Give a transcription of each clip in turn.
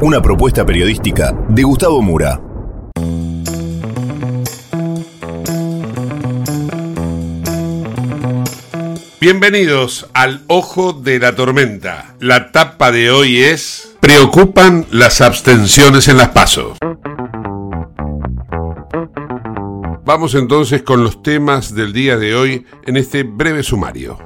Una propuesta periodística de Gustavo Mura. Bienvenidos al Ojo de la Tormenta. La tapa de hoy es Preocupan las abstenciones en las pasos. Vamos entonces con los temas del día de hoy en este breve sumario.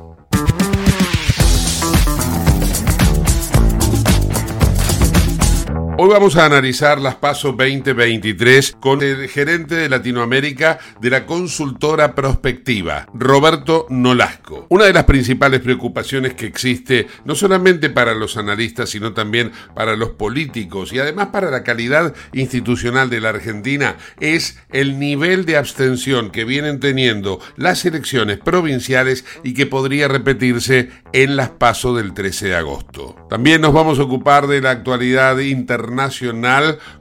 Hoy vamos a analizar las PASO 2023 con el gerente de Latinoamérica de la consultora prospectiva, Roberto Nolasco. Una de las principales preocupaciones que existe, no solamente para los analistas, sino también para los políticos y además para la calidad institucional de la Argentina, es el nivel de abstención que vienen teniendo las elecciones provinciales y que podría repetirse en las PASO del 13 de agosto. También nos vamos a ocupar de la actualidad internacional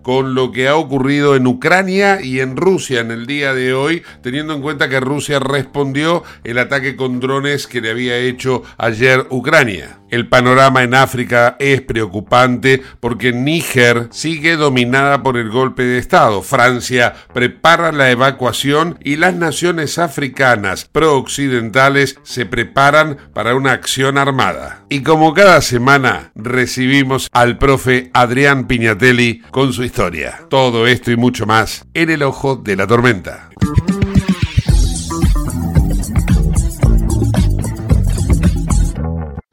con lo que ha ocurrido en Ucrania y en Rusia en el día de hoy, teniendo en cuenta que Rusia respondió el ataque con drones que le había hecho ayer Ucrania. El panorama en África es preocupante porque Níger sigue dominada por el golpe de Estado. Francia prepara la evacuación y las naciones africanas prooccidentales se preparan para una acción armada. Y como cada semana recibimos al profe Adrián Piñatelli con su historia. Todo esto y mucho más en el ojo de la tormenta.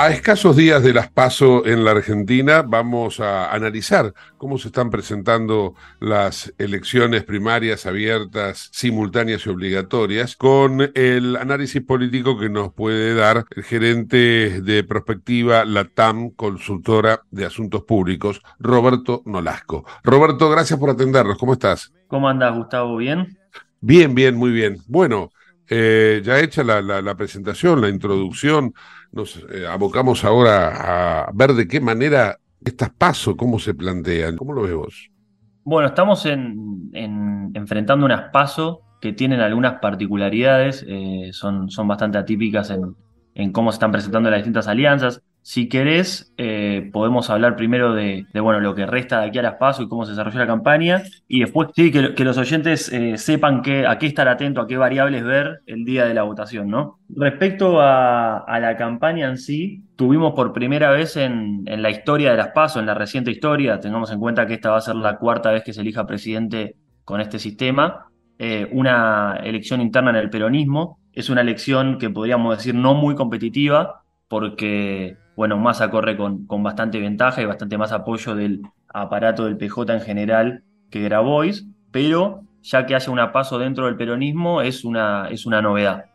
A escasos días de las PASO en la Argentina, vamos a analizar cómo se están presentando las elecciones primarias abiertas, simultáneas y obligatorias, con el análisis político que nos puede dar el gerente de Prospectiva Latam, consultora de asuntos públicos, Roberto Nolasco. Roberto, gracias por atendernos. ¿Cómo estás? ¿Cómo andas, Gustavo? ¿Bien? Bien, bien, muy bien. Bueno, eh, ya hecha la, la, la, presentación, la introducción, nos eh, abocamos ahora a ver de qué manera estas pasos, cómo se plantean. ¿Cómo lo ves vos? Bueno, estamos en, en, enfrentando unas pasos que tienen algunas particularidades, eh, son, bastante atípicas en cómo se están presentando las distintas alianzas. Si querés, eh, podemos hablar primero de, bueno, lo que resta de aquí a las PASO y cómo se desarrolló la campaña, y después sí, que, los oyentes eh, sepan que, a qué estar atento, a qué variables ver el día de la votación, ¿no? Respecto a, la campaña en sí, tuvimos por primera vez en, en, la historia de las PASO, en la reciente historia, tengamos en cuenta que esta va a ser la cuarta vez que se elija presidente con este sistema, eh, una elección interna en el peronismo, es una elección que podríamos decir no muy competitiva, porque, bueno, Massa corre con, con bastante ventaja y bastante más apoyo del aparato del PJ en general que Grabois, pero ya que haya un paso dentro del peronismo es una, es una novedad.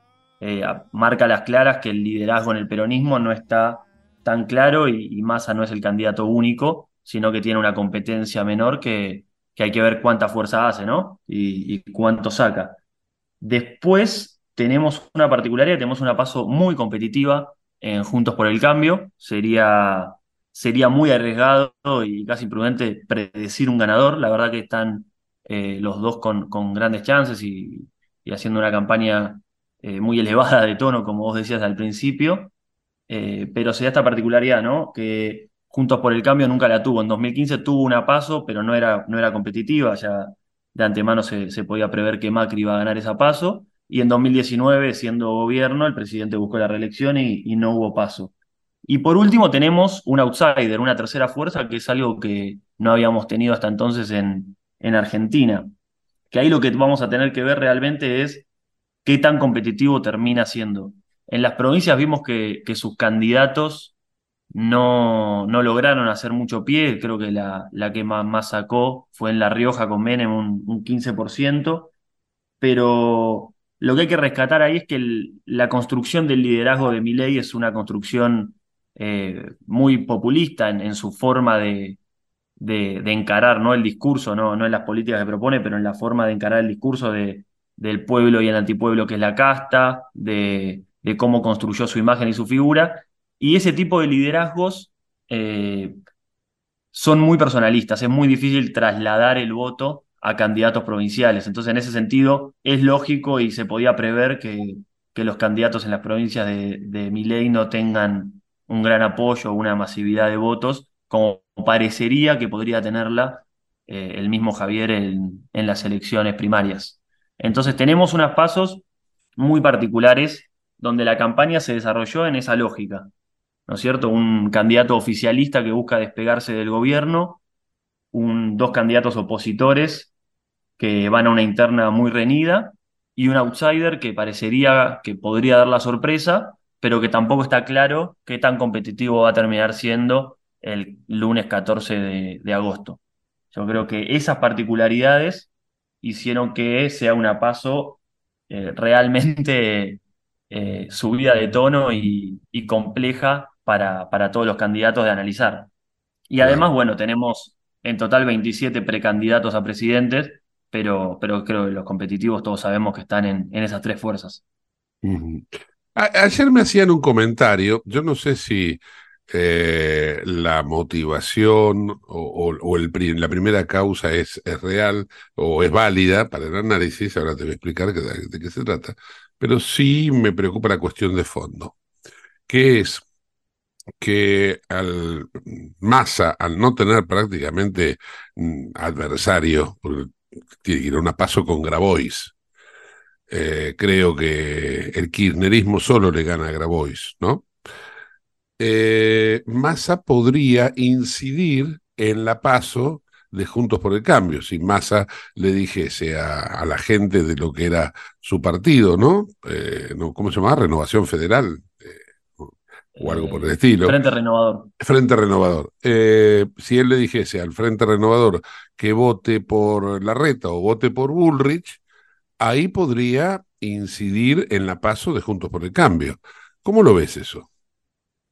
Eh, marca las claras que el liderazgo en el peronismo no está tan claro y, y, Massa no es el candidato único, sino que tiene una competencia menor que, que hay que ver cuánta fuerza hace, ¿no? Y, y cuánto saca. Después tenemos una particularidad, tenemos una paso muy competitiva en Juntos por el Cambio. Sería, sería muy arriesgado y casi imprudente predecir un ganador. La verdad que están eh, los dos con, grandes chances y, haciendo una campaña eh, muy elevada de tono, como vos decías al principio. Eh, pero se da esta particularidad, ¿no? Que Juntos por el Cambio nunca la tuvo. En 2015 tuvo una paso, pero no era, no era competitiva. Ya de antemano se, se podía prever que Macri iba a ganar esa paso. Y en 2019, siendo gobierno, el presidente buscó la reelección y, no hubo paso. Y por último tenemos un outsider, una tercera fuerza, que es algo que no habíamos tenido hasta entonces en, en Argentina. Que ahí lo que vamos a tener que ver realmente es qué tan competitivo termina siendo. En las provincias vimos que, que sus candidatos no, no, lograron hacer mucho pie, creo que la, la que más, más, sacó fue en La Rioja con Menem un, un 15%, pero lo que hay que rescatar ahí es que la construcción del liderazgo de Milei es una construcción eh, muy populista en, su forma de, de, encarar ¿no? el discurso, no, no en las políticas que propone, pero en la forma de encarar el discurso de, del pueblo y el antipueblo que es la casta, de, de cómo construyó su imagen y su figura. Y ese tipo de liderazgos eh, son muy personalistas, es muy difícil trasladar el voto a candidatos provinciales. Entonces, en ese sentido, es lógico y se podía prever que, los candidatos en las provincias de, de Miley no tengan un gran apoyo o una masividad de votos, como parecería que podría tenerla eh, el mismo Javier en, en las elecciones primarias. Entonces, tenemos unos pasos muy particulares donde la campaña se desarrolló en esa lógica. ¿no es cierto? Un candidato oficialista que busca despegarse del gobierno, un, dos candidatos opositores que van a una interna muy reñida y un outsider que parecería que podría dar la sorpresa, pero que tampoco está claro qué tan competitivo va a terminar siendo el lunes 14 de, de agosto. Yo creo que esas particularidades hicieron que sea una paso eh, realmente eh, subida de tono y, y compleja para, para, todos los candidatos de analizar. Y además, bueno, tenemos en total 27 precandidatos a presidentes, pero, pero creo que los competitivos todos sabemos que están en, en esas tres fuerzas. Uh -huh. Ayer me hacían un comentario, yo no sé si eh, la motivación o, o, o el, la primera causa es, es, real o es válida para el análisis, ahora te voy a explicar de, de qué se trata, pero sí me preocupa la cuestión de fondo, que es que al Massa, al no tener prácticamente mm, adversario, tiene que ir a una paso con Grabois. Eh, creo que el kirchnerismo solo le gana a Grabois, ¿no? Eh, Massa podría incidir en la paso de Juntos por el Cambio, si Massa le dijese a, a, la gente de lo que era su partido, ¿no? Eh. ¿Cómo se llama? Renovación Federal, o algo por el estilo. Frente Renovador. Frente Renovador. Eh, si él le dijese al Frente Renovador que vote por Larreta o vote por Bullrich, ahí podría incidir en la paso de Juntos por el Cambio. ¿Cómo lo ves eso?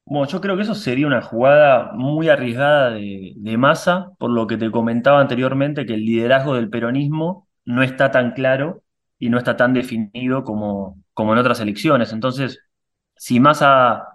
Bueno, yo creo que eso sería una jugada muy arriesgada de, de Massa, por lo que te comentaba anteriormente, que el liderazgo del peronismo no está tan claro y no está tan definido como, como en otras elecciones. Entonces, si Massa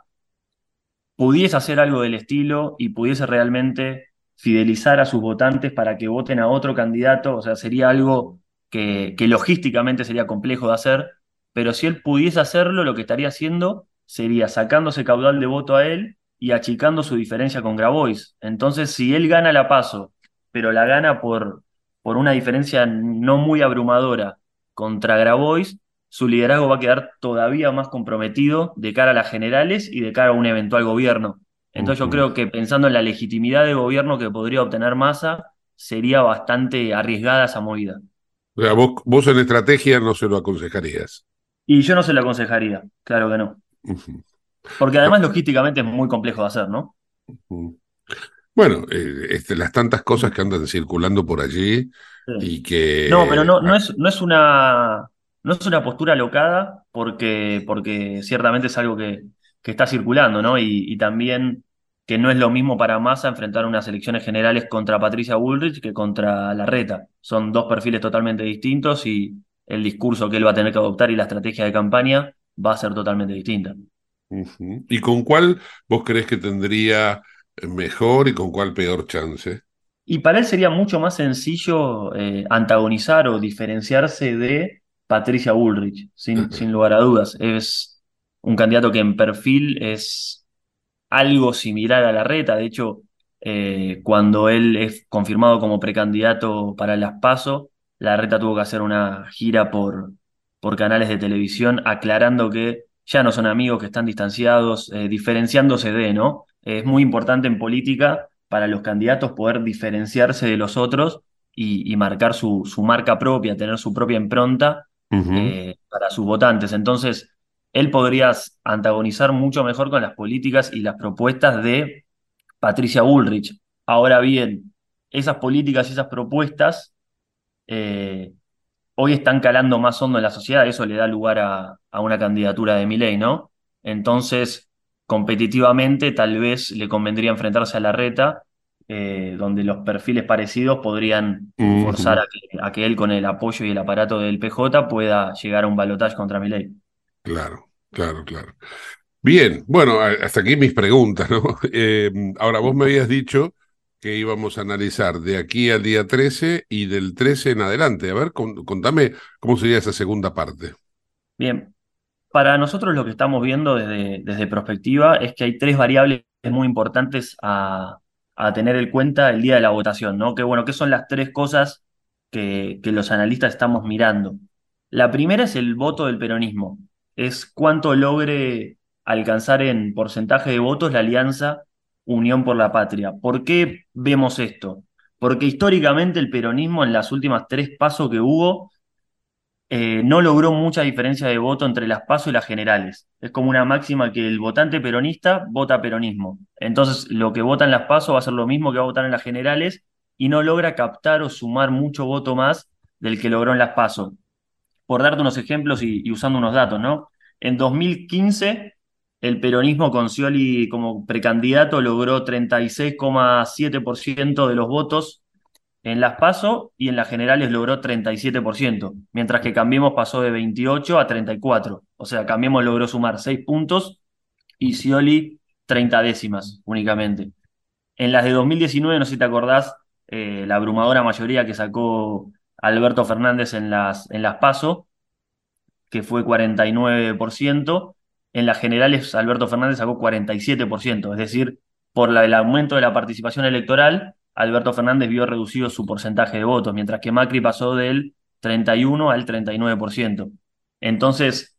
pudiese hacer algo del estilo y pudiese realmente fidelizar a sus votantes para que voten a otro candidato, o sea, sería algo que, que, logísticamente sería complejo de hacer, pero si él pudiese hacerlo, lo que estaría haciendo sería sacándose caudal de voto a él y achicando su diferencia con Grabois. Entonces, si él gana la paso, pero la gana por, por una diferencia no muy abrumadora contra Grabois, su liderazgo va a quedar todavía más comprometido de cara a las generales y de cara a un eventual gobierno. Entonces uh -huh. yo creo que pensando en la legitimidad de gobierno que podría obtener Massa, sería bastante arriesgada esa movida. O sea, vos, vos en estrategia no se lo aconsejarías. Y yo no se lo aconsejaría, claro que no. Uh -huh. Porque además logísticamente es muy complejo de hacer, ¿no? Bueno, eh, este, las tantas cosas que andan circulando por allí y que... No, pero no, no es, no es una, no es una postura locada porque, porque ciertamente es algo que, que está circulando, ¿no? Y, y también que no es lo mismo para Massa enfrentar unas elecciones generales contra Patricia Bullrich que contra Larreta. Son dos perfiles totalmente distintos y el discurso que él va a tener que adoptar y la estrategia de campaña va a ser totalmente distinta. ¿Y con cuál vos crees que tendría mejor y con cuál peor chance? Y para él sería mucho más sencillo eh, antagonizar o diferenciarse de Patricia Bullrich, sin, sin lugar a dudas. Es un candidato que en perfil es algo similar a Larreta. De hecho, eh, cuando él es confirmado como precandidato para las PASO, Larreta tuvo que hacer una gira por, por canales de televisión aclarando que ya no son amigos, que están distanciados, eh, diferenciándose de, ¿no? Es muy importante en política para los candidatos poder diferenciarse de los otros y, y marcar su, su, marca propia, tener su propia impronta Eh, para sus votantes. Entonces, él podría antagonizar mucho mejor con las políticas y las propuestas de Patricia Bullrich. Ahora bien, esas políticas y esas propuestas eh, hoy están calando más hondo en la sociedad, eso le da lugar a, a una candidatura de Milei, ¿no? Entonces, competitivamente, tal vez le convendría enfrentarse a la reta, eh, donde los perfiles parecidos podrían forzar a que, a que él, con el apoyo y el aparato del PJ, pueda llegar a un balotaje contra Milei. Claro, claro, claro. Bien, bueno, hasta aquí mis preguntas, ¿no? Eh, ahora, vos me habías dicho que íbamos a analizar de aquí al día 13 y del 13 en adelante. A ver, con- contame cómo sería esa segunda parte. Bien, para nosotros lo que estamos viendo desde, desde Prospectiva es que hay tres variables muy importantes a, a tener en cuenta el día de la votación, ¿no? Que bueno, ¿qué son las tres cosas que, que los analistas estamos mirando? La primera es el voto del peronismo, es cuánto logre alcanzar en porcentaje de votos la alianza Unión por la Patria. ¿Por qué vemos esto? Porque históricamente el peronismo en las últimas tres pasos que hubo eh, no logró mucha diferencia de voto entre las PASO y las generales. Es como una máxima que el votante peronista vota peronismo. Entonces, lo que vota en las PASO va a ser lo mismo que va a votar en las generales y no logra captar o sumar mucho voto más del que logró en las PASO. Por darte unos ejemplos y, usando unos datos, ¿no? En 2015, el peronismo con Scioli como precandidato logró 36,7% de los votos en las PASO y en las generales logró 37%, mientras que Cambiemos pasó de 28 a 34. O sea, Cambiemos logró sumar 6 puntos y Scioli 30 décimas únicamente. En las de 2019, no sé si te acordás, eh, la abrumadora mayoría que sacó Alberto Fernández en las, en las PASO, que fue 49%, en las generales Alberto Fernández sacó 47%, es decir, por la, el aumento de la participación electoral, Alberto Fernández vio reducido su porcentaje de votos, mientras que Macri pasó del 31 al 39%. Entonces,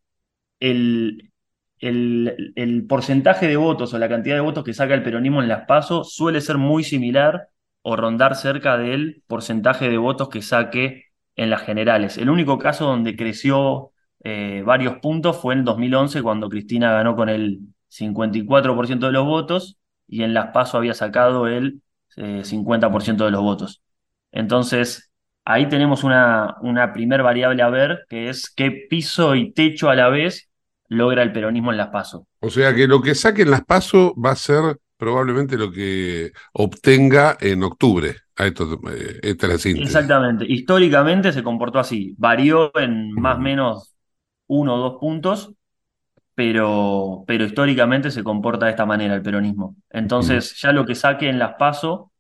el, el, porcentaje de votos o la cantidad de votos que saca el peronismo en las PASO suele ser muy similar o rondar cerca del porcentaje de votos que saque en las generales. El único caso donde creció eh, varios puntos fue en 2011 cuando Cristina ganó con el 54% de los votos y en las PASO había sacado el eh, 50% de los votos. Entonces, ahí tenemos una, una primer variable a ver, que es qué piso y techo a la vez logra el peronismo en las PASO. O sea que lo que saquen las PASO va a ser probablemente lo que obtenga en octubre. A esto, eh, esta es la síntesis. Exactamente. Históricamente se comportó así. Varió en más o menos uno o dos puntos, pero, pero históricamente se comporta de esta manera el peronismo. Entonces, ya lo que saque en las PASO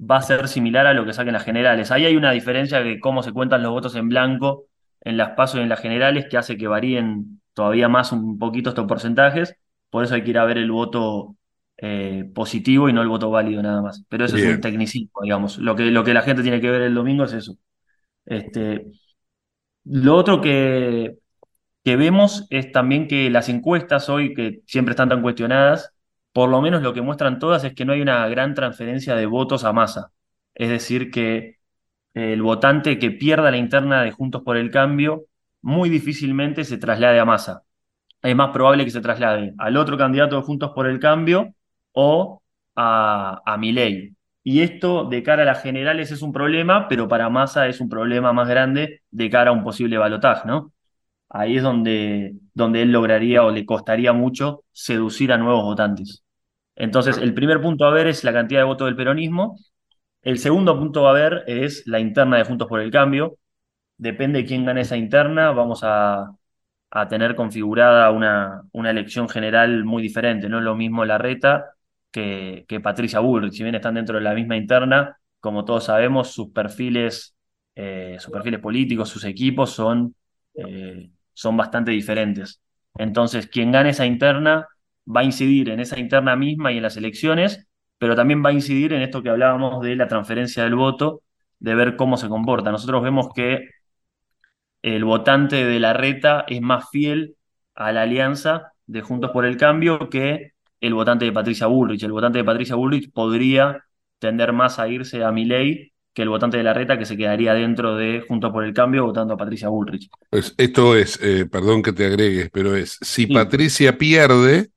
va a ser similar a lo que saque en las generales. Ahí hay una diferencia de cómo se cuentan los votos en blanco en las PASO y en las generales que hace que varíen todavía más un poquito estos porcentajes. Por eso hay que ir a ver el voto eh, positivo y no el voto válido nada más. Pero eso es un tecnicismo, digamos. Lo que, lo que la gente tiene que ver el domingo es eso. Este, lo otro que, que vemos es también que las encuestas hoy, que siempre están tan cuestionadas, por lo menos lo que muestran todas es que no hay una gran transferencia de votos a masa. Es decir, que el votante que pierda la interna de Juntos por el Cambio muy difícilmente se traslade a masa. es más probable que se traslade al otro candidato de Juntos por el Cambio o a, a Milei. Y esto de cara a las generales es un problema, pero para Massa es un problema más grande de cara a un posible balotaje, ¿no? Ahí es donde, donde él lograría o le costaría mucho seducir a nuevos votantes. Entonces, el primer punto a ver es la cantidad de votos del peronismo. El segundo punto a ver es la interna de Juntos por el Cambio. Depende de quién gane esa interna, vamos a, a tener configurada una, una elección general muy diferente. No es lo mismo la reta que, que Patricia Bullrich. Si bien están dentro de la misma interna, como todos sabemos, sus perfiles, eh, sus perfiles políticos, sus equipos son, eh, son bastante diferentes. Entonces, quien gane esa interna va a incidir en esa interna misma y en las elecciones, pero también va a incidir en esto que hablábamos de la transferencia del voto, de ver cómo se comporta. Nosotros vemos que el votante de la reta es más fiel a la alianza de Juntos por el Cambio que el votante de Patricia Bullrich. El votante de Patricia Bullrich podría tender más a irse a Milei que el votante de la reta que se quedaría dentro de Juntos por el Cambio votando a Patricia Bullrich. Pues esto es, eh, perdón que te agregues, pero es, si Sí. Patricia pierde,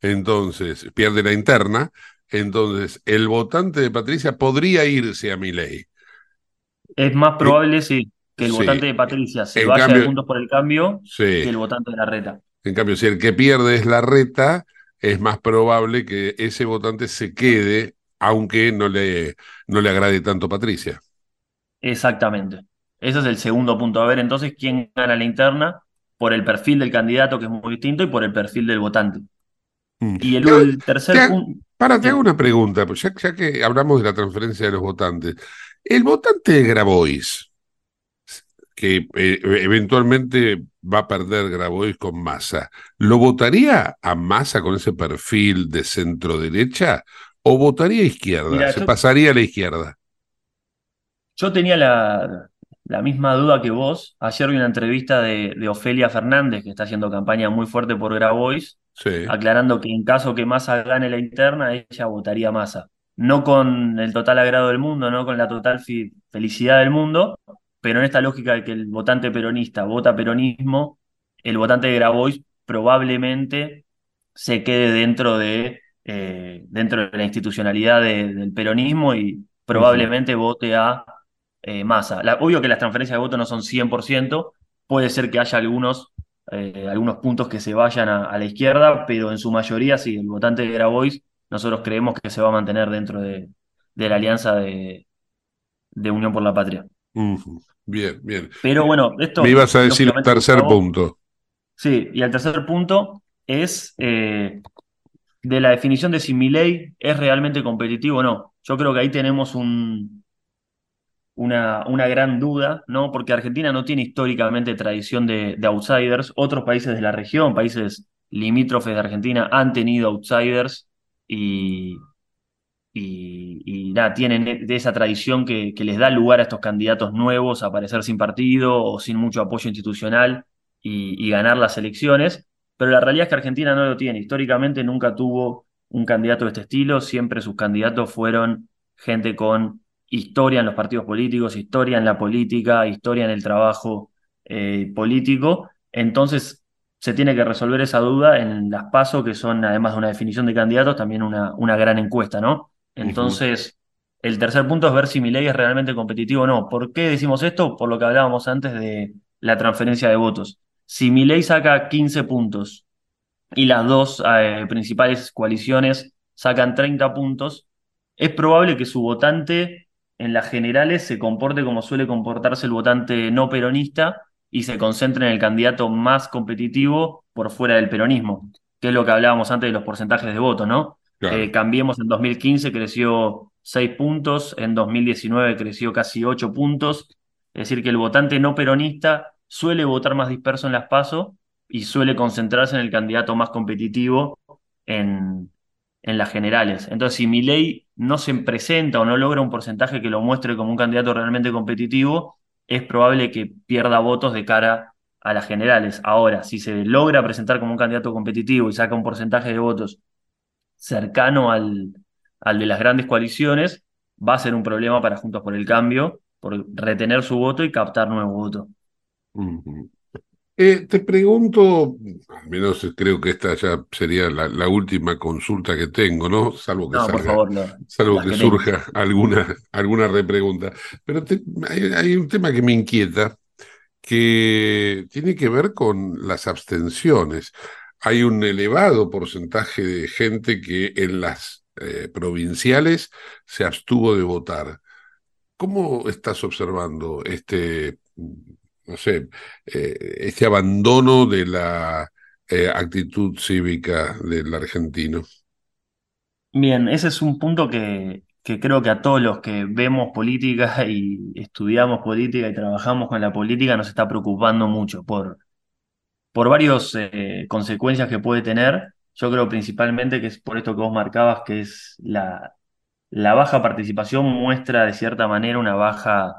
entonces, pierde la interna, entonces el votante de Patricia podría irse a Milei. Es más probable, sí, que el Sí. votante de Patricia se En vaya cambio- de Juntos por el Cambio que el votante de la reta. En cambio, si el que pierde es la reta, es más probable que ese votante se quede, aunque no le, no le agrade tanto Patricia. Exactamente. Ese es el segundo punto a ver. Entonces, ¿quién gana la interna? Por el perfil del candidato, que es muy distinto, y por el perfil del votante. Mm. Y el, Te- el tercer te- punto. Para, te hago una pregunta, pues ya, ya que hablamos de la transferencia de los votantes. El votante de Grabois, que eh, eventualmente va a perder Grabois con Massa, ¿lo votaría a Massa con ese perfil de centro derecha o votaría a izquierda? Mira, ¿Se yo- pasaría a la izquierda? Yo tenía la, la misma duda que vos. Ayer vi una entrevista de, de Ofelia Fernández, que está haciendo campaña muy fuerte por Grabois, Sí. aclarando que en caso que Massa gane la interna, ella votaría Massa. No con el total agrado del mundo, no con la total felicidad del mundo, pero en esta lógica de que el votante peronista vota peronismo, el votante de Grabois probablemente se quede dentro de, eh, dentro de la institucionalidad de- del peronismo y probablemente vote a eh, Massa. La- obvio que las transferencias de voto no son 100%, puede ser que haya algunos, eh, algunos puntos que se vayan a, a la izquierda, pero en su mayoría sí, el votante de Grabois nosotros creemos que se va a mantener dentro de, de la alianza de, de Unión por la Patria. Bien, bien. Pero bueno, esto... Me ibas a decir lógicamente, tercer punto. Sí, y el tercer punto es eh, de la definición de si Milei es realmente competitivo o no. Yo creo que ahí tenemos un, una, una gran duda, ¿no? Porque Argentina no tiene históricamente tradición de, de outsiders. Otros países de la región, países limítrofes de Argentina, han tenido outsiders y, y, nada, tienen esa tradición que, les da lugar a estos candidatos nuevos a aparecer sin partido o sin mucho apoyo institucional y ganar las elecciones. Pero la realidad es que Argentina no lo tiene. Históricamente nunca tuvo un candidato de este estilo. Siempre sus candidatos fueron gente con historia en los partidos políticos, historia en la política, historia en el trabajo eh, político. Entonces se tiene que resolver esa duda en las PASO, que son, además de una definición de candidatos, también una, una gran encuesta, ¿no? Entonces, el tercer punto es ver si Milei es realmente competitivo o no. ¿Por qué decimos esto? Por lo que hablábamos antes de la transferencia de votos. Si Milei saca 15 puntos y las dos eh, principales coaliciones sacan 30 puntos, es probable que su votante en las generales se comporte como suele comportarse el votante no peronista y se concentre en el candidato más competitivo por fuera del peronismo, que es lo que hablábamos antes de los porcentajes de voto, ¿no? Claro. Eh, Cambiemos en 2015 creció 6 puntos, en 2019 creció casi 8 puntos, es decir, que el votante no peronista suele votar más disperso en las PASO y suele concentrarse en el candidato más competitivo en, en las generales. Entonces, si Milei no se presenta o no logra un porcentaje que lo muestre como un candidato realmente competitivo, es probable que pierda votos de cara a las generales. Ahora, si se logra presentar como un candidato competitivo y saca un porcentaje de votos cercano al, al de las grandes coaliciones, va a ser un problema para Juntos por el Cambio, por retener su voto y captar nuevo voto. Eh, te pregunto, al menos creo que esta ya sería la, la última consulta que tengo, ¿no? Salvo que No, por salga, favor, no. salvo que surja alguna, alguna repregunta. Pero te- hay, hay un tema que me inquieta, que tiene que ver con las abstenciones. Hay un elevado porcentaje de gente que en las eh, provinciales se abstuvo de votar. ¿Cómo estás observando este, no sé, eh, este abandono de la eh, actitud cívica del argentino? Bien, ese es un punto que, que creo que a todos los que vemos política y estudiamos política y trabajamos con la política nos está preocupando mucho por, por varias consecuencias que puede tener. Yo creo principalmente que es por esto que vos marcabas, que es la, la baja participación muestra de cierta manera una baja,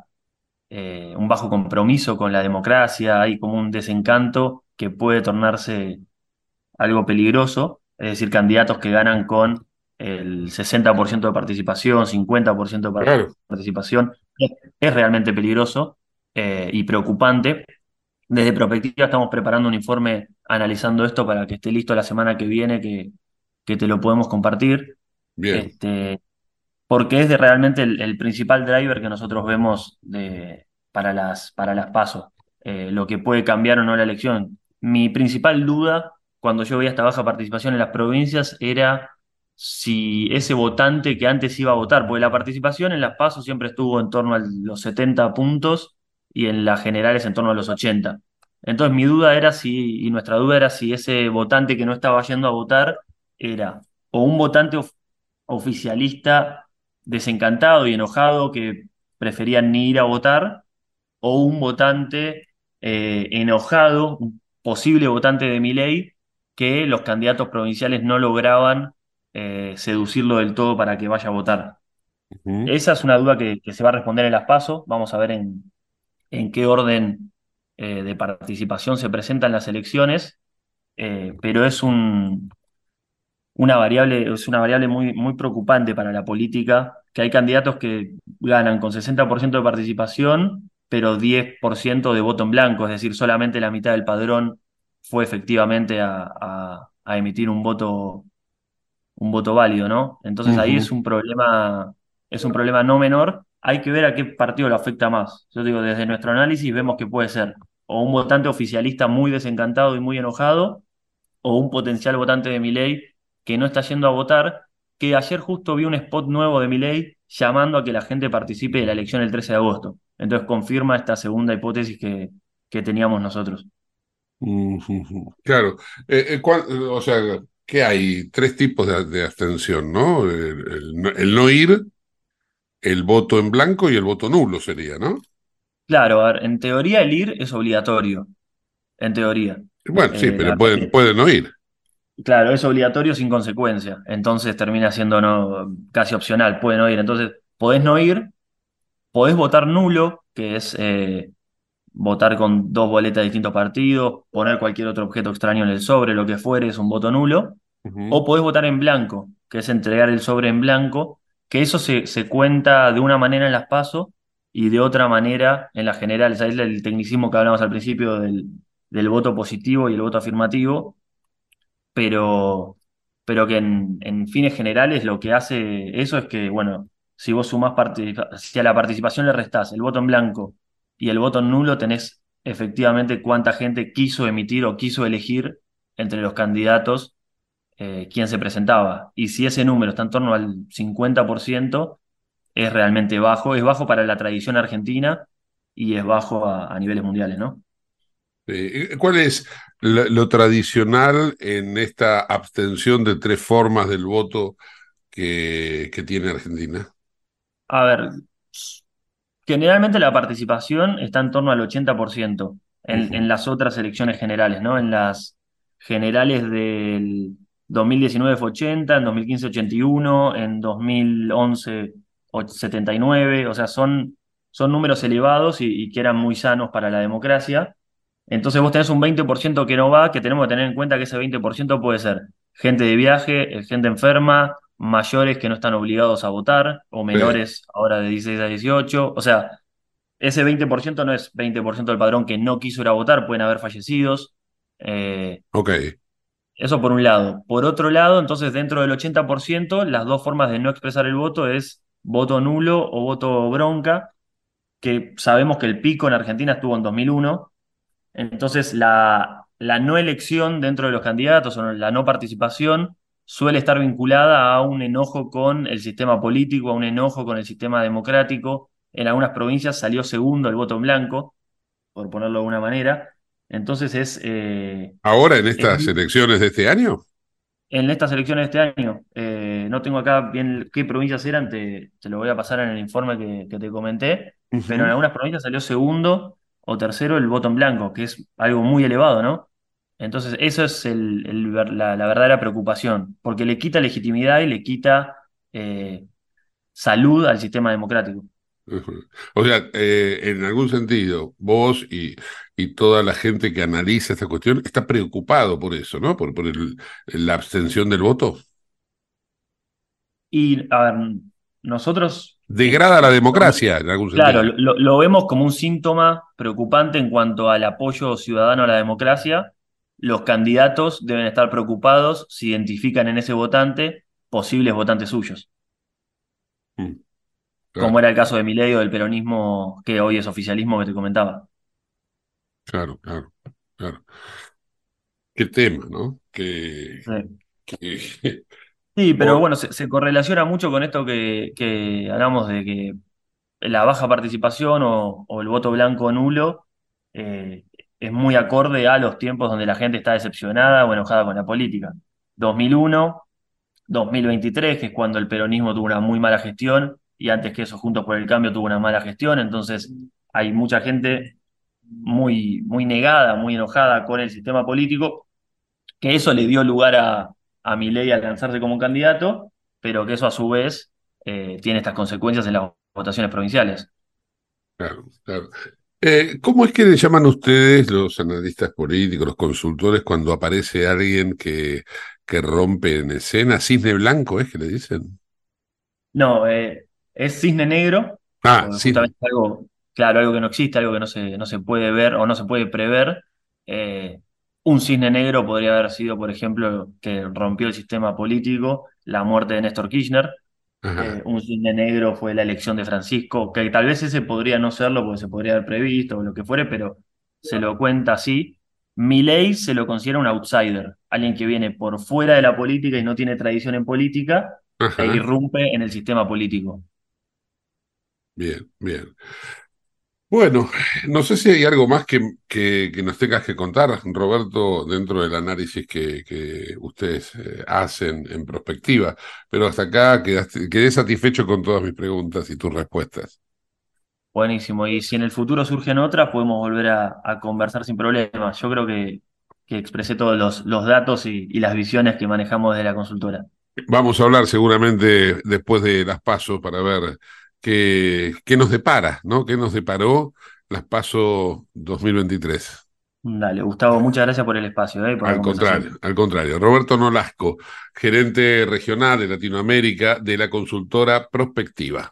eh, un bajo compromiso con la democracia, hay como un desencanto que puede tornarse algo peligroso, es decir, candidatos que ganan con el 60% de participación, 50% de Claro. participación, es, es realmente peligroso eh, y preocupante. Desde Prospectiva estamos preparando un informe analizando esto para que esté listo la semana que viene, que, que te lo podemos compartir. Bien. Este, porque es realmente el, principal driver que nosotros vemos para las, para las PASO, eh, lo que puede cambiar o no la elección. Mi principal duda cuando yo veía esta baja participación en las provincias era si ese votante que antes iba a votar, porque la participación en las PASO siempre estuvo en torno a los 70 puntos y en las generales en torno a los 80. Entonces mi duda era si, y nuestra duda era si ese votante que no estaba yendo a votar era o un votante of- oficialista desencantado y enojado que preferían ni ir a votar, o un votante eh, enojado, un posible votante de Milei, que los candidatos provinciales no lograban eh, seducirlo del todo para que vaya a votar. Esa es una duda que, que se va a responder en las PASO. Vamos a ver en, en qué orden eh, de participación se presentan las elecciones, pero es un, una variable, es una variable muy, muy preocupante para la política, que hay candidatos que ganan con 60% de participación, pero 10% de voto en blanco, es decir, solamente la mitad del padrón fue efectivamente a, a- a emitir un voto, un voto válido, ¿no? Entonces ahí es un problema, es un problema no menor. Hay que ver a qué partido lo afecta más. Yo digo, desde nuestro análisis vemos que puede ser o un votante oficialista muy desencantado y muy enojado, o un potencial votante de Milei que no está yendo a votar, que ayer justo vi un spot nuevo de Milei llamando a que la gente participe de la elección el 13 de agosto. Entonces confirma esta segunda hipótesis que, que teníamos nosotros. Claro. Eh, eh, cuál- o sea, ¿qué hay? Tres tipos de, de abstención, ¿no? El, el no- el no ir, el voto en blanco y el voto nulo sería, ¿no? Claro, a ver, en teoría el ir es obligatorio, en teoría. Bueno, sí, Eh, pero pueden, pueden no ir. Claro, es obligatorio sin consecuencia, entonces termina siendo no, casi opcional, puede no ir. Entonces, podés no ir, podés votar nulo, que es eh, votar con dos boletas de distintos partidos, poner cualquier otro objeto extraño en el sobre, lo que fuere, es un voto nulo. O podés votar en blanco, que es entregar el sobre en blanco, que eso se, se cuenta de una manera en las PASO y de otra manera en las generales. Ahí es el tecnicismo que hablamos al principio del, del voto positivo y el voto afirmativo, pero, pero que en, fines generales lo que hace eso es que, bueno, si vos sumás si a la participación le restás el voto en blanco y el voto en nulo, tenés efectivamente cuánta gente quiso emitir o quiso elegir entre los candidatos eh, quién se presentaba. Y si ese número está en torno al 50%, es realmente bajo. Es bajo para la tradición argentina y es bajo a, a niveles mundiales, ¿no? ¿Cuál es lo, lo tradicional en esta abstención de tres formas del voto que, que tiene Argentina? A ver, generalmente la participación está en torno al 80% en, en las otras elecciones generales, ¿no? En las generales del 2019 fue 80, en 2015 81, en 2011 och- 79, o sea, son, son números elevados y, y que eran muy sanos para la democracia. Entonces vos tenés un 20% que no va, que tenemos que tener en cuenta que ese 20% puede ser gente de viaje, eh, gente enferma, mayores que no están obligados a votar, o menores ahora de 16 a 18. O sea, ese 20% no es 20% del padrón que no quiso ir a votar, pueden haber fallecidos. Eh, Ok. eso por un lado. Por otro lado, entonces dentro del 80%, las dos formas de no expresar el voto es voto nulo o voto bronca, que sabemos que el pico en Argentina estuvo en 2001. Entonces la, la no elección dentro de los candidatos o la no participación suele estar vinculada a un enojo con el sistema político, a un enojo con el sistema democrático. En algunas provincias salió segundo el voto en blanco, por ponerlo de alguna manera. Entonces es... eh, Ahora en estas Es- elecciones de este año. en estas elecciones de este año, eh, no tengo acá bien qué provincias eran, te, te lo voy a pasar en el informe que, que te comenté, pero en algunas provincias salió segundo o tercero el voto en blanco, que es algo muy elevado, ¿no? Entonces, eso es el- el ver- la, la verdadera preocupación, porque le quita legitimidad y le quita eh, salud al sistema democrático. O sea, eh, en algún sentido, vos y, y toda la gente que analiza esta cuestión está preocupado por eso, ¿no? Por, por el- la abstención del voto. Y, a ver, nosotros... Degrada la democracia en algún sentido. Claro, lo, lo vemos como un síntoma preocupante en cuanto al apoyo ciudadano a la democracia. Los candidatos deben estar preocupados si identifican en ese votante posibles votantes suyos, Mm, claro, como era el caso de Milei o del peronismo, que hoy es oficialismo que te comentaba. claro, claro, claro. Qué tema, ¿no? Que, Sí. que- Sí, pero bueno, se, se correlaciona mucho con esto que, que hablamos de que la baja participación o, o el voto blanco nulo eh, es muy acorde a los tiempos donde la gente está decepcionada o enojada con la política. 2001, 2023, que es cuando el peronismo tuvo una muy mala gestión, y antes que eso, Juntos por el Cambio tuvo una mala gestión, entonces hay mucha gente muy, muy negada, muy enojada con el sistema político, que eso le dio lugar a, a Milei a lanzarse como candidato, pero que eso a su vez eh, tiene estas consecuencias en las votaciones provinciales. Claro, claro. Eh, ¿cómo es que le llaman ustedes, los analistas políticos, los consultores, cuando aparece alguien que, que rompe en escena? Cisne blanco, ¿es que le dicen? No, eh, es cisne negro, Ah, sí. algo, claro, algo que no existe, algo que no se, no se puede ver o no se puede prever. Eh, un cisne negro podría haber sido, por ejemplo, que rompió el sistema político, la muerte de Néstor Kirchner. Eh, un cisne negro fue la elección de Francisco, que tal vez ese podría no serlo porque se podría haber previsto o lo que fuere, pero se lo cuenta así. Milei se lo considera un outsider, alguien que viene por fuera de la política y no tiene tradición en política e irrumpe en el sistema político. Bien, bien. Bueno, no sé si hay algo más que, que, que nos tengas que contar, Roberto, dentro del análisis que, que ustedes eh, hacen en perspectiva, pero hasta acá quedaste, quedé satisfecho con todas mis preguntas y tus respuestas. Buenísimo. Y si en el futuro surgen otras, podemos volver a, a conversar sin problemas. Yo creo que, que expresé todos los, los datos y, y las visiones que manejamos de la consultora. Vamos a hablar seguramente después de las pasos para ver qué, qué nos depara, ¿no? ¿Qué nos deparó las pasos 2023? Dale, Gustavo, muchas gracias por el espacio, eh, por Al contrario, al contrario. Roberto Nolasco, gerente regional de Latinoamérica de la consultora Prospectiva.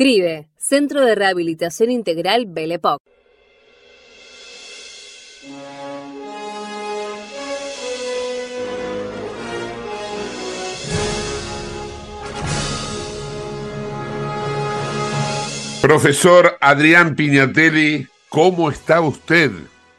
Escribe Centro de Rehabilitación Integral Belepoc. Profesor Adrián Piñatelli, ¿cómo está usted?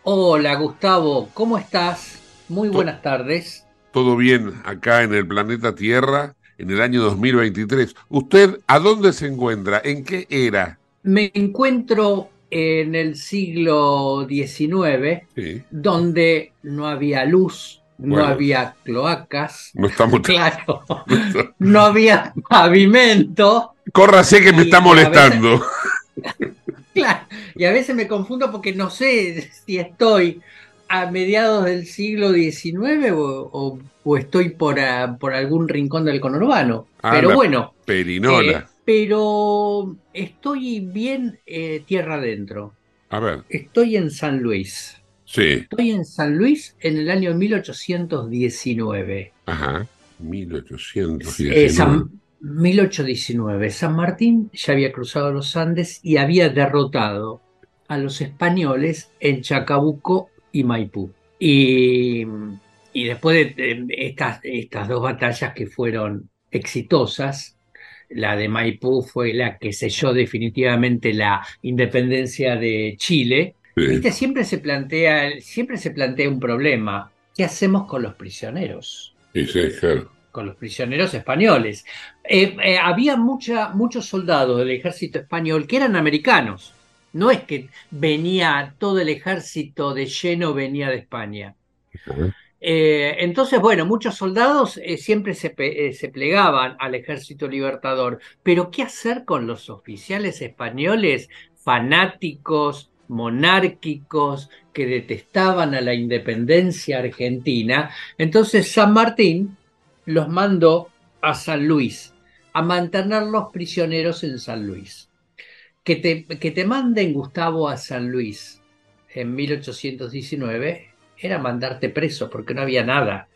Hola Gustavo, ¿cómo estás? Muy buenas tardes. Todo bien acá en el planeta Tierra en el año 2023. ¿Usted a dónde se encuentra? ¿En qué era? Me encuentro en el siglo XIX, donde no había luz, no Bueno. había cloacas, No estamos... claro, no había pavimento. Córrase que me está molestando. Claro, y a veces me confundo porque no sé si estoy a mediados del siglo XIX o, o- o estoy por, a- por algún rincón del conurbano. Ah, Pero bueno, Perinola. eh, pero estoy bien eh, tierra adentro. A ver, Estoy en San Luis. sí. Estoy en San Luis en el año 1819. Ajá. 1819. Eh, San, 1819. San Martín ya había cruzado los Andes y había derrotado a los españoles en Chacabuco y Maipú. Y, y después de, estas, estas dos batallas que fueron exitosas, la de Maipú fue la que selló definitivamente la independencia de Chile. Sí. ¿Viste? Siempre se plantea, siempre se plantea un problema. ¿Qué hacemos con los prisioneros? Sí, sí, claro. con los prisioneros españoles. Eh, eh, había mucha, muchos soldados del ejército español que eran americanos. No es que venía todo el ejército de lleno, venía de España. Eh, entonces, bueno, muchos soldados eh, siempre se, eh, se plegaban al ejército libertador. Pero, ¿qué hacer con los oficiales españoles fanáticos, monárquicos, que detestaban a la independencia argentina? Entonces, San Martín los mandó a San Luis, a mantener los prisioneros en San Luis. Que te, que te manden, Gustavo, a San Luis en 1819 era mandarte preso porque no había nada.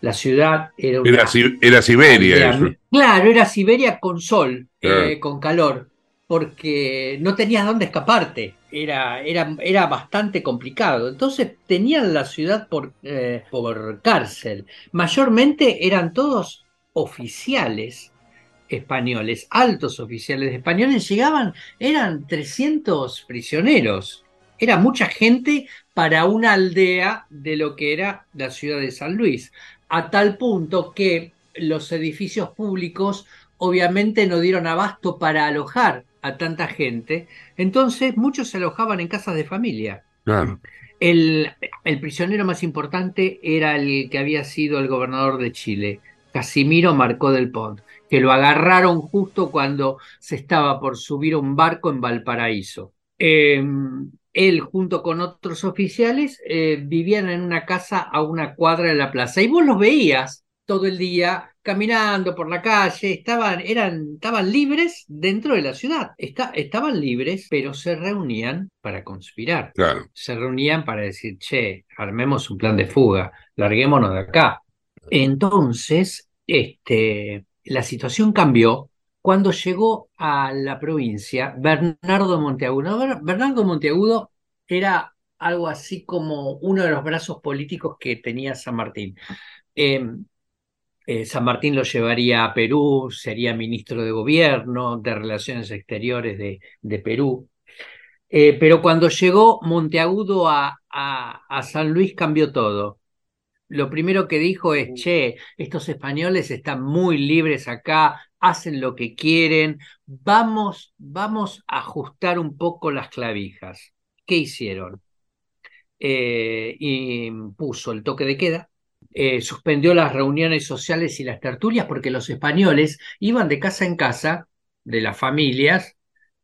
La ciudad era una... Era, Si- era Siberia Era- eso. Claro, era Siberia con sol, Claro. eh, con calor, porque no tenías dónde escaparte. Era, era, era bastante complicado. Entonces tenían la ciudad por, eh, por cárcel. Mayormente eran todos oficiales españoles, altos oficiales españoles. Llegaban, eran 300 prisioneros. Era mucha gente para una aldea de lo que era la ciudad de San Luis a tal punto que los edificios públicos obviamente no dieron abasto para alojar a tanta gente, entonces muchos se alojaban en casas de familia. Claro. El, el prisionero más importante era el que había sido el gobernador de Chile, Casimiro Marcó del Pont, que lo agarraron justo cuando se estaba por subir a un barco en Valparaíso. Eh, él junto con otros oficiales eh, vivían en una casa a una cuadra de la plaza y vos los veías todo el día caminando por la calle, estaban, eran, estaban libres dentro de la ciudad, Está- estaban libres, pero se reunían para conspirar. Claro. Se reunían para decir, che, armemos un plan de fuga, larguémonos de acá. Entonces, este, la situación cambió cuando llegó a la provincia Bernardo Monteagudo. Ber- Bernardo Monteagudo era algo así como uno de los brazos políticos que tenía San Martín. Eh, eh, San Martín lo llevaría a Perú, sería ministro de gobierno, de Relaciones Exteriores de, Perú. Eh, pero cuando llegó Monteagudo a San Luis cambió todo. Lo primero que dijo es, che, estos españoles están muy libres acá, hacen lo que quieren, vamos, vamos a ajustar un poco las clavijas. ¿Qué hicieron? Eh, y puso el toque de queda, eh, suspendió las reuniones sociales y las tertulias porque los españoles iban de casa en casa de las familias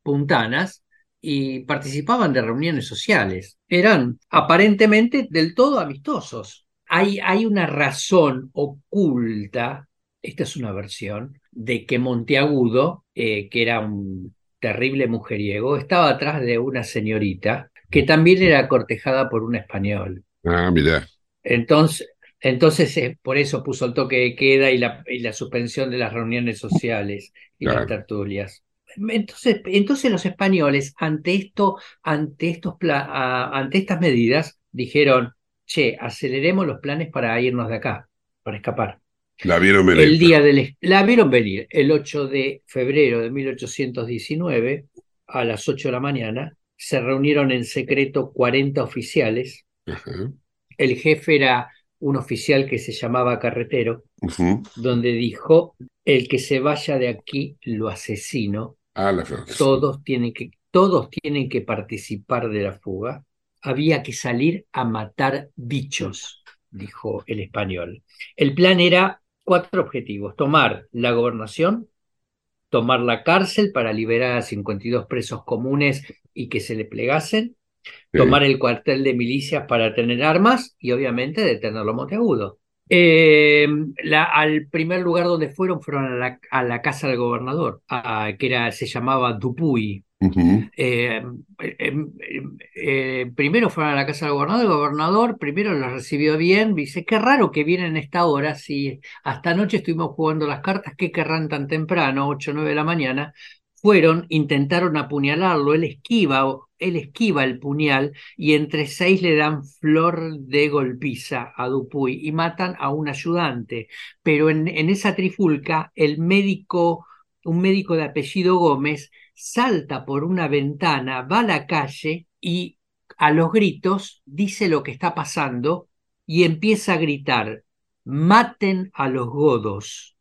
puntanas y participaban de reuniones sociales. Eran aparentemente del todo amistosos. Hay, hay una razón oculta, esta es una versión, de que Monteagudo, eh, que era un terrible mujeriego, estaba atrás de una señorita que también era cortejada por un español. Ah, mira. Entonces, entonces eh, por eso puso el toque de queda y la, y la suspensión de las reuniones sociales y las tertulias. Entonces, entonces los españoles, ante esto, ante estos ante estas medidas, dijeron, che, aceleremos los planes para irnos de acá, para escapar. La vieron venir. El día del, la vieron venir, el 8 de febrero de 1819, a las 8 de la mañana, se reunieron en secreto 40 oficiales. El jefe era un oficial que se llamaba Carretero, donde dijo, el que se vaya de aquí lo asesino. Ah, la todos tienen que todos tienen que participar de la fuga. Había que salir a matar bichos, dijo el español. El plan era cuatro objetivos. Tomar la gobernación, tomar la cárcel para liberar a 52 presos comunes y que se le plegasen, tomar el cuartel de milicias para tener armas y obviamente detenerlo Monteagudo. Eh, la, al primer lugar donde fueron fueron a la, a la casa del gobernador, que era, se llamaba Dupuy. Eh, em, eh, primero fueron a la casa del gobernador, el gobernador primero los recibió bien, dice, qué raro que vienen a esta hora, si hasta anoche estuvimos jugando las cartas, ¿qué querrán tan temprano, 8 o 9 de la mañana? Fueron, intentaron apuñalarlo, él esquiva, él esquiva el puñal y entre seis le dan flor de golpiza a Dupuy y matan a un ayudante. Pero en esa trifulca, el médico, un médico de apellido Gómez, salta por una ventana, va a la calle y a los gritos dice lo que está pasando y empieza a gritar, maten a los godos.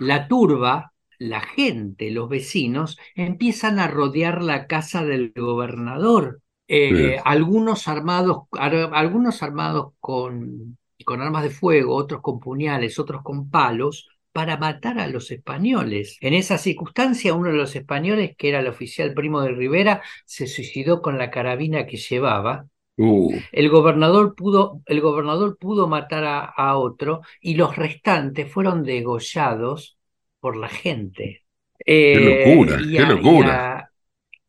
La turba, la gente, los vecinos, empiezan a rodear la casa del gobernador. Eh, algunos armados, algunos armados con, con armas de fuego, otros con puñales, otros con palos, para matar a los españoles. En esa circunstancia, uno de los españoles, que era el oficial primo de Rivera, se suicidó con la carabina que llevaba. Uh. El, gobernador pudo, el gobernador pudo matar a, otro y los restantes fueron degollados por la gente. ¡Qué eh, locura! ¡Qué locura!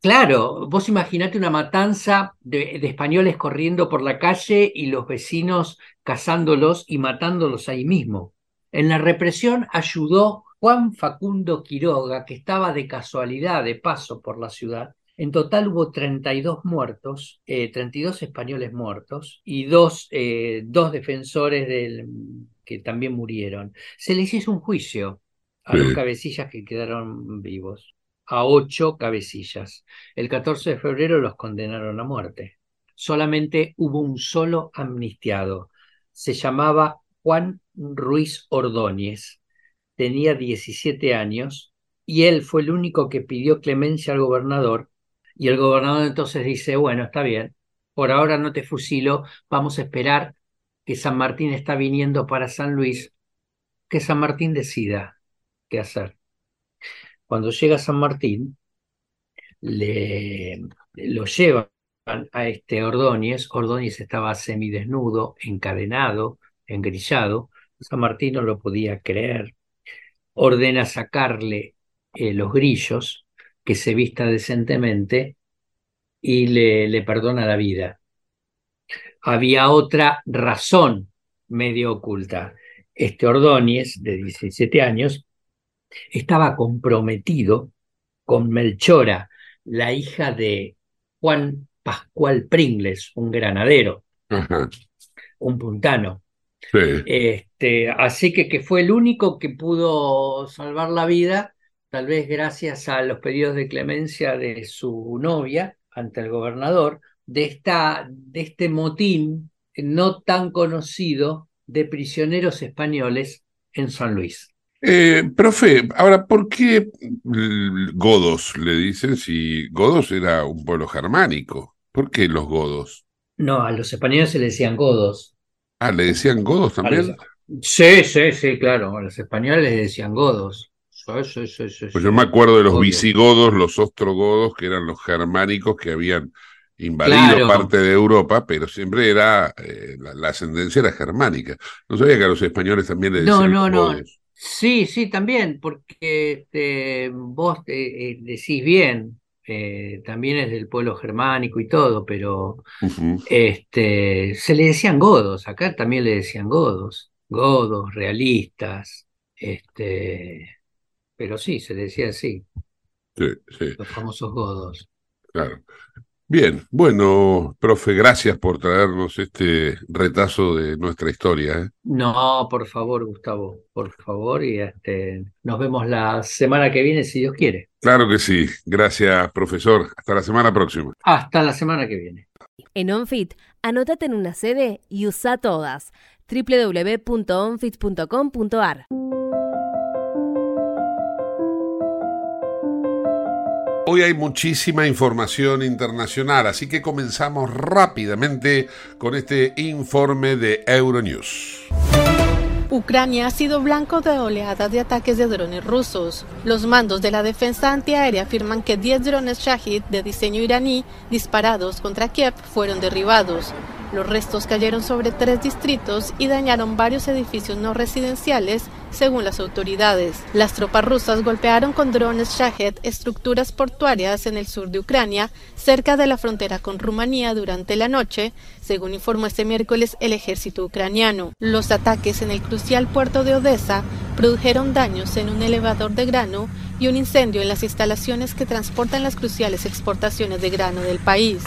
claro, vos imaginate una matanza de, de, españoles corriendo por la calle y los vecinos cazándolos y matándolos ahí mismo. En la represión ayudó Juan Facundo Quiroga, que estaba de casualidad de paso por la ciudad. En total hubo 32 muertos, 32 eh, españoles muertos y dos, eh, dos defensores del, que también murieron. Se les hizo un juicio a los cabecillas que quedaron vivos, a ocho cabecillas. El 14 de febrero los condenaron a muerte. Solamente hubo un solo amnistiado. Se llamaba Juan Ruiz Ordóñez. Tenía 17 años y él fue el único que pidió clemencia al gobernador y el gobernador entonces dice, bueno, está bien, por ahora no te fusilo, vamos a esperar que San Martín está viniendo para San Luis, que San Martín decida qué hacer. Cuando llega San Martín, le, lo llevan a este Ordóñez, Ordóñez estaba semidesnudo, encadenado, engrillado, San Martín no lo podía creer, ordena sacarle eh, los grillos, que se vista decentemente y le, le perdona la vida. Había otra razón medio oculta. Este Ordóñez, de 17 años, estaba comprometido con Melchora, la hija de Juan Pascual Pringles, un granadero, un puntano. Este, así que, que fue el único que pudo salvar la vida, tal vez gracias a los pedidos de clemencia de su novia ante el gobernador, de, esta, de este motín no tan conocido de prisioneros españoles en San Luis. Eh, profe, ahora, ¿por qué godos le dicen si godos era un pueblo germánico? ¿Por qué los godos? No, a los españoles se les decían godos. Ah, ¿le decían godos también? Sí, sí, sí, claro. A los españoles les decían godos. pues yo me acuerdo de los visigodos, los ostrogodos, que eran los germánicos que habían invadido parte de Europa, pero siempre era, eh, la, ascendencia era germánica. No sabía que a los españoles también les decían No, no, no. Sí, sí, también, porque este, vos eh, decís bien, eh, también es del pueblo germánico y todo, pero este, se le decían godos, acá también le decían godos, godos, realistas, este, pero sí, se decía así. Sí, sí. Los famosos godos. Claro. Bien, bueno, profe, gracias por traernos este retazo de nuestra historia. ¿eh? No, por favor, Gustavo, por favor, y este, nos vemos la semana que viene, si Dios quiere. Claro que sí. Gracias, profesor. Hasta la semana próxima. Hasta la semana que viene. En OnFit, anótate en una sede y usa todas. www.onfit.com.ar Hoy hay muchísima información internacional, así que comenzamos rápidamente con este informe de Euronews. Ucrania ha sido blanco de oleadas de ataques de drones rusos. Los mandos de la defensa antiaérea afirman que 10 drones Shahid de diseño iraní disparados contra Kiev fueron derribados. Los restos cayeron sobre tres distritos y dañaron varios edificios no residenciales, según las autoridades. Las tropas rusas golpearon con drones Shahed estructuras portuarias en el sur de Ucrania, cerca de la frontera con Rumanía durante la noche, según informó este miércoles el ejército ucraniano. Los ataques en el crucial puerto de Odessa produjeron daños en un elevador de grano y un incendio en las instalaciones que transportan las cruciales exportaciones de grano del país.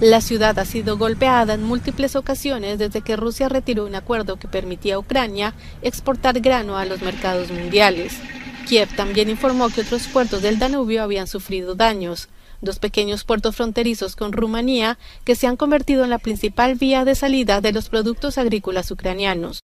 La ciudad ha sido golpeada en múltiples ocasiones desde que Rusia retiró un acuerdo que permitía a Ucrania exportar grano a los mercados mundiales. Kiev también informó que otros puertos del Danubio habían sufrido daños. Dos pequeños puertos fronterizos con Rumanía que se han convertido en la principal vía de salida de los productos agrícolas ucranianos.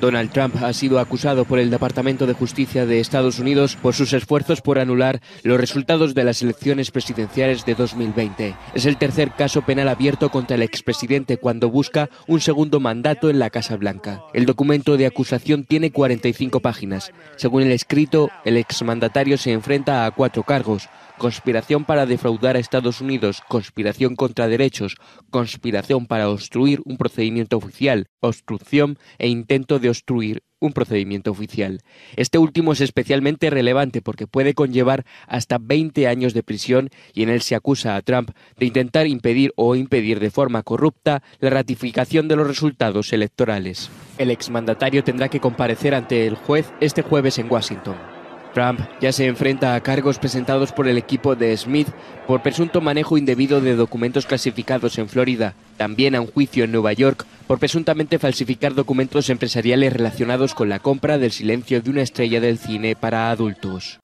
Donald Trump ha sido acusado por el Departamento de Justicia de Estados Unidos por sus esfuerzos por anular los resultados de las elecciones presidenciales de 2020. Es el tercer caso penal abierto contra el expresidente cuando busca un segundo mandato en la Casa Blanca. El documento de acusación tiene 45 páginas. Según el escrito, el exmandatario se enfrenta a cuatro cargos conspiración para defraudar a Estados Unidos, conspiración contra derechos, conspiración para obstruir un procedimiento oficial, obstrucción e intento de obstruir un procedimiento oficial. Este último es especialmente relevante porque puede conllevar hasta 20 años de prisión y en él se acusa a Trump de intentar impedir o impedir de forma corrupta la ratificación de los resultados electorales. El exmandatario tendrá que comparecer ante el juez este jueves en Washington. Trump ya se enfrenta a cargos presentados por el equipo de Smith por presunto manejo indebido de documentos clasificados en Florida, también a un juicio en Nueva York por presuntamente falsificar documentos empresariales relacionados con la compra del silencio de una estrella del cine para adultos.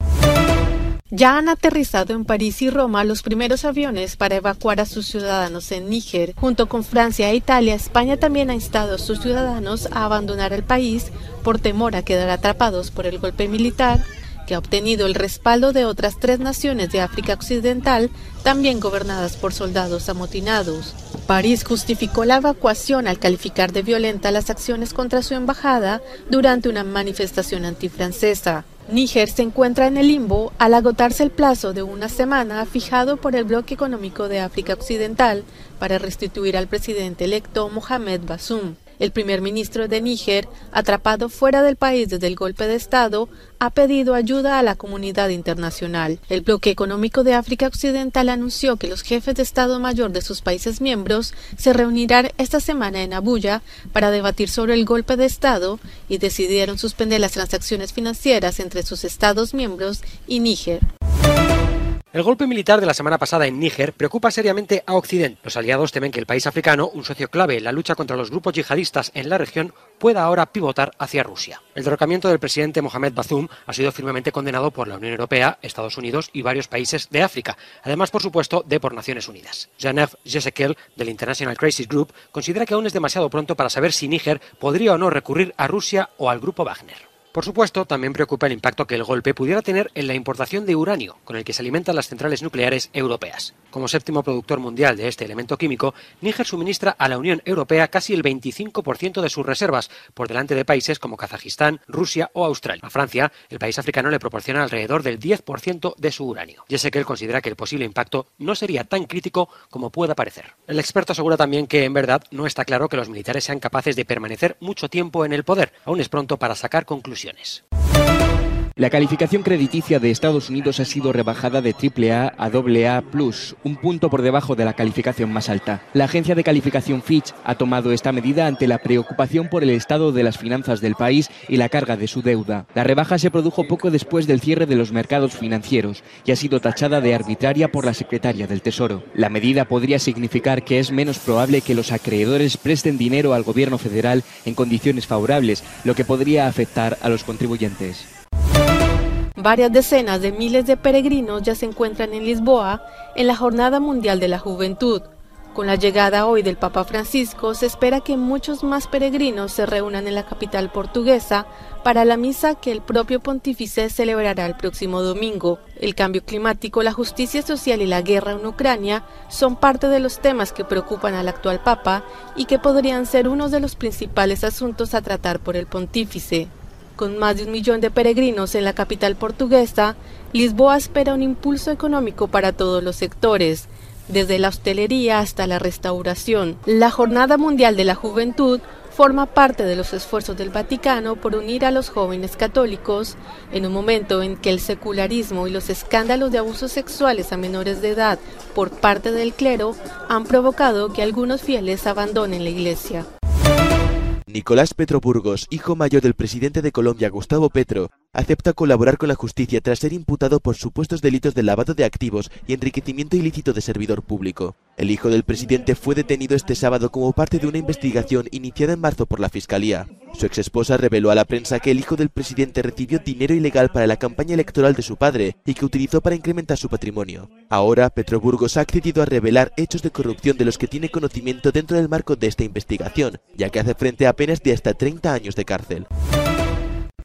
Ya han aterrizado en París y Roma los primeros aviones para evacuar a sus ciudadanos en Níger. Junto con Francia e Italia, España también ha instado a sus ciudadanos a abandonar el país por temor a quedar atrapados por el golpe militar que ha obtenido el respaldo de otras tres naciones de África Occidental, también gobernadas por soldados amotinados. París justificó la evacuación al calificar de violenta las acciones contra su embajada durante una manifestación antifrancesa. Níger se encuentra en el limbo al agotarse el plazo de una semana fijado por el bloque económico de África Occidental para restituir al presidente electo Mohamed Bazoum. El primer ministro de Níger, atrapado fuera del país desde el golpe de Estado, ha pedido ayuda a la comunidad internacional. El bloque económico de África Occidental anunció que los jefes de Estado Mayor de sus países miembros se reunirán esta semana en Abuya para debatir sobre el golpe de Estado y decidieron suspender las transacciones financieras entre sus Estados miembros y Níger. El golpe militar de la semana pasada en Níger preocupa seriamente a Occidente. Los aliados temen que el país africano, un socio clave en la lucha contra los grupos yihadistas en la región, pueda ahora pivotar hacia Rusia. El derrocamiento del presidente Mohamed Bazoum ha sido firmemente condenado por la Unión Europea, Estados Unidos y varios países de África, además, por supuesto, de por Naciones Unidas. Jean-Yves Jesekel, del International Crisis Group, considera que aún es demasiado pronto para saber si Níger podría o no recurrir a Rusia o al grupo Wagner. Por supuesto, también preocupa el impacto que el golpe pudiera tener en la importación de uranio, con el que se alimentan las centrales nucleares europeas. Como séptimo productor mundial de este elemento químico, Níger suministra a la Unión Europea casi el 25% de sus reservas, por delante de países como Kazajistán, Rusia o Australia. A Francia, el país africano le proporciona alrededor del 10% de su uranio. él considera que el posible impacto no sería tan crítico como pueda parecer. El experto asegura también que, en verdad, no está claro que los militares sean capaces de permanecer mucho tiempo en el poder. Aún es pronto para sacar conclusiones reflexiones. La calificación crediticia de Estados Unidos ha sido rebajada de AAA a AA+, un punto por debajo de la calificación más alta. La agencia de calificación Fitch ha tomado esta medida ante la preocupación por el estado de las finanzas del país y la carga de su deuda. La rebaja se produjo poco después del cierre de los mercados financieros y ha sido tachada de arbitraria por la secretaria del Tesoro. La medida podría significar que es menos probable que los acreedores presten dinero al gobierno federal en condiciones favorables, lo que podría afectar a los contribuyentes. Varias decenas de miles de peregrinos ya se encuentran en Lisboa en la Jornada Mundial de la Juventud. Con la llegada hoy del Papa Francisco, se espera que muchos más peregrinos se reúnan en la capital portuguesa para la misa que el propio pontífice celebrará el próximo domingo. El cambio climático, la justicia social y la guerra en Ucrania son parte de los temas que preocupan al actual Papa y que podrían ser uno de los principales asuntos a tratar por el pontífice. Con más de un millón de peregrinos en la capital portuguesa, Lisboa espera un impulso económico para todos los sectores, desde la hostelería hasta la restauración. La Jornada Mundial de la Juventud forma parte de los esfuerzos del Vaticano por unir a los jóvenes católicos en un momento en que el secularismo y los escándalos de abusos sexuales a menores de edad por parte del clero han provocado que algunos fieles abandonen la iglesia. Nicolás Petro Burgos, hijo mayor del presidente de Colombia Gustavo Petro, acepta colaborar con la justicia tras ser imputado por supuestos delitos de lavado de activos y enriquecimiento ilícito de servidor público. El hijo del presidente fue detenido este sábado como parte de una investigación iniciada en marzo por la Fiscalía. Su exesposa reveló a la prensa que el hijo del presidente recibió dinero ilegal para la campaña electoral de su padre y que utilizó para incrementar su patrimonio. Ahora, Petro Burgos ha accedido a revelar hechos de corrupción de los que tiene conocimiento dentro del marco de esta investigación, ya que hace frente a penas de hasta 30 años de cárcel.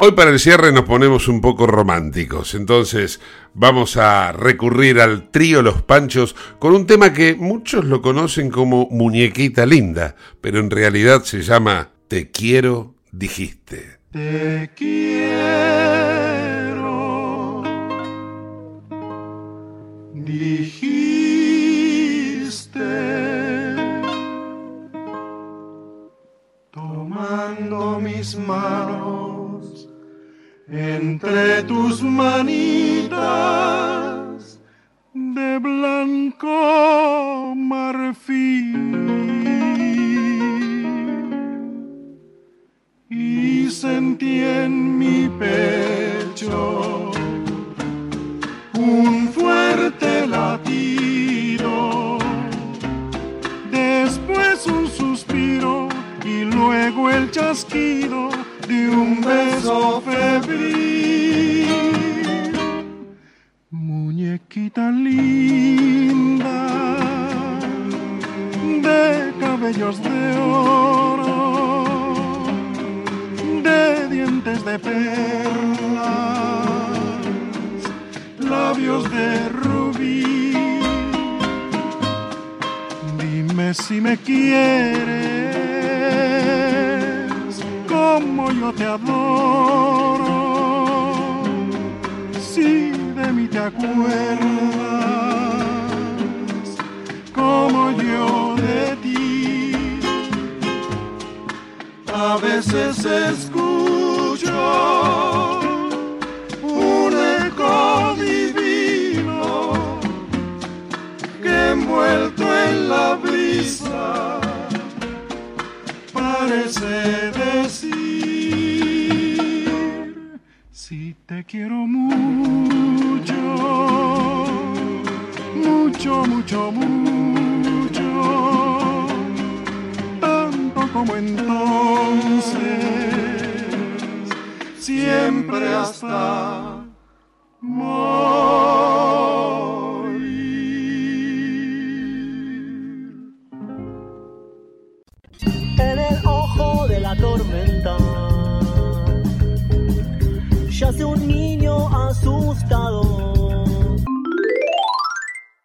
Hoy para el cierre nos ponemos un poco románticos, entonces vamos a recurrir al trío Los Panchos con un tema que muchos lo conocen como Muñequita Linda, pero en realidad se llama Te quiero, dijiste. Te quiero, dijiste, tomando mis manos entre tus manitas de blanco marfil. Y sentí en mi pecho un fuerte latido, después un suspiro y luego el chasquido de un beso febril. Muñequita linda, de cabellos de oro, de dientes de perlas, labios de rubí. Dime si me quieres como yo te adoro. Si de mí te acuerdas, como yo de ti. A veces escucho un eco divino que envuelto en la brisa parece decir te quiero mucho, mucho, mucho, mucho, tanto como entonces, siempre hasta en un niño asusta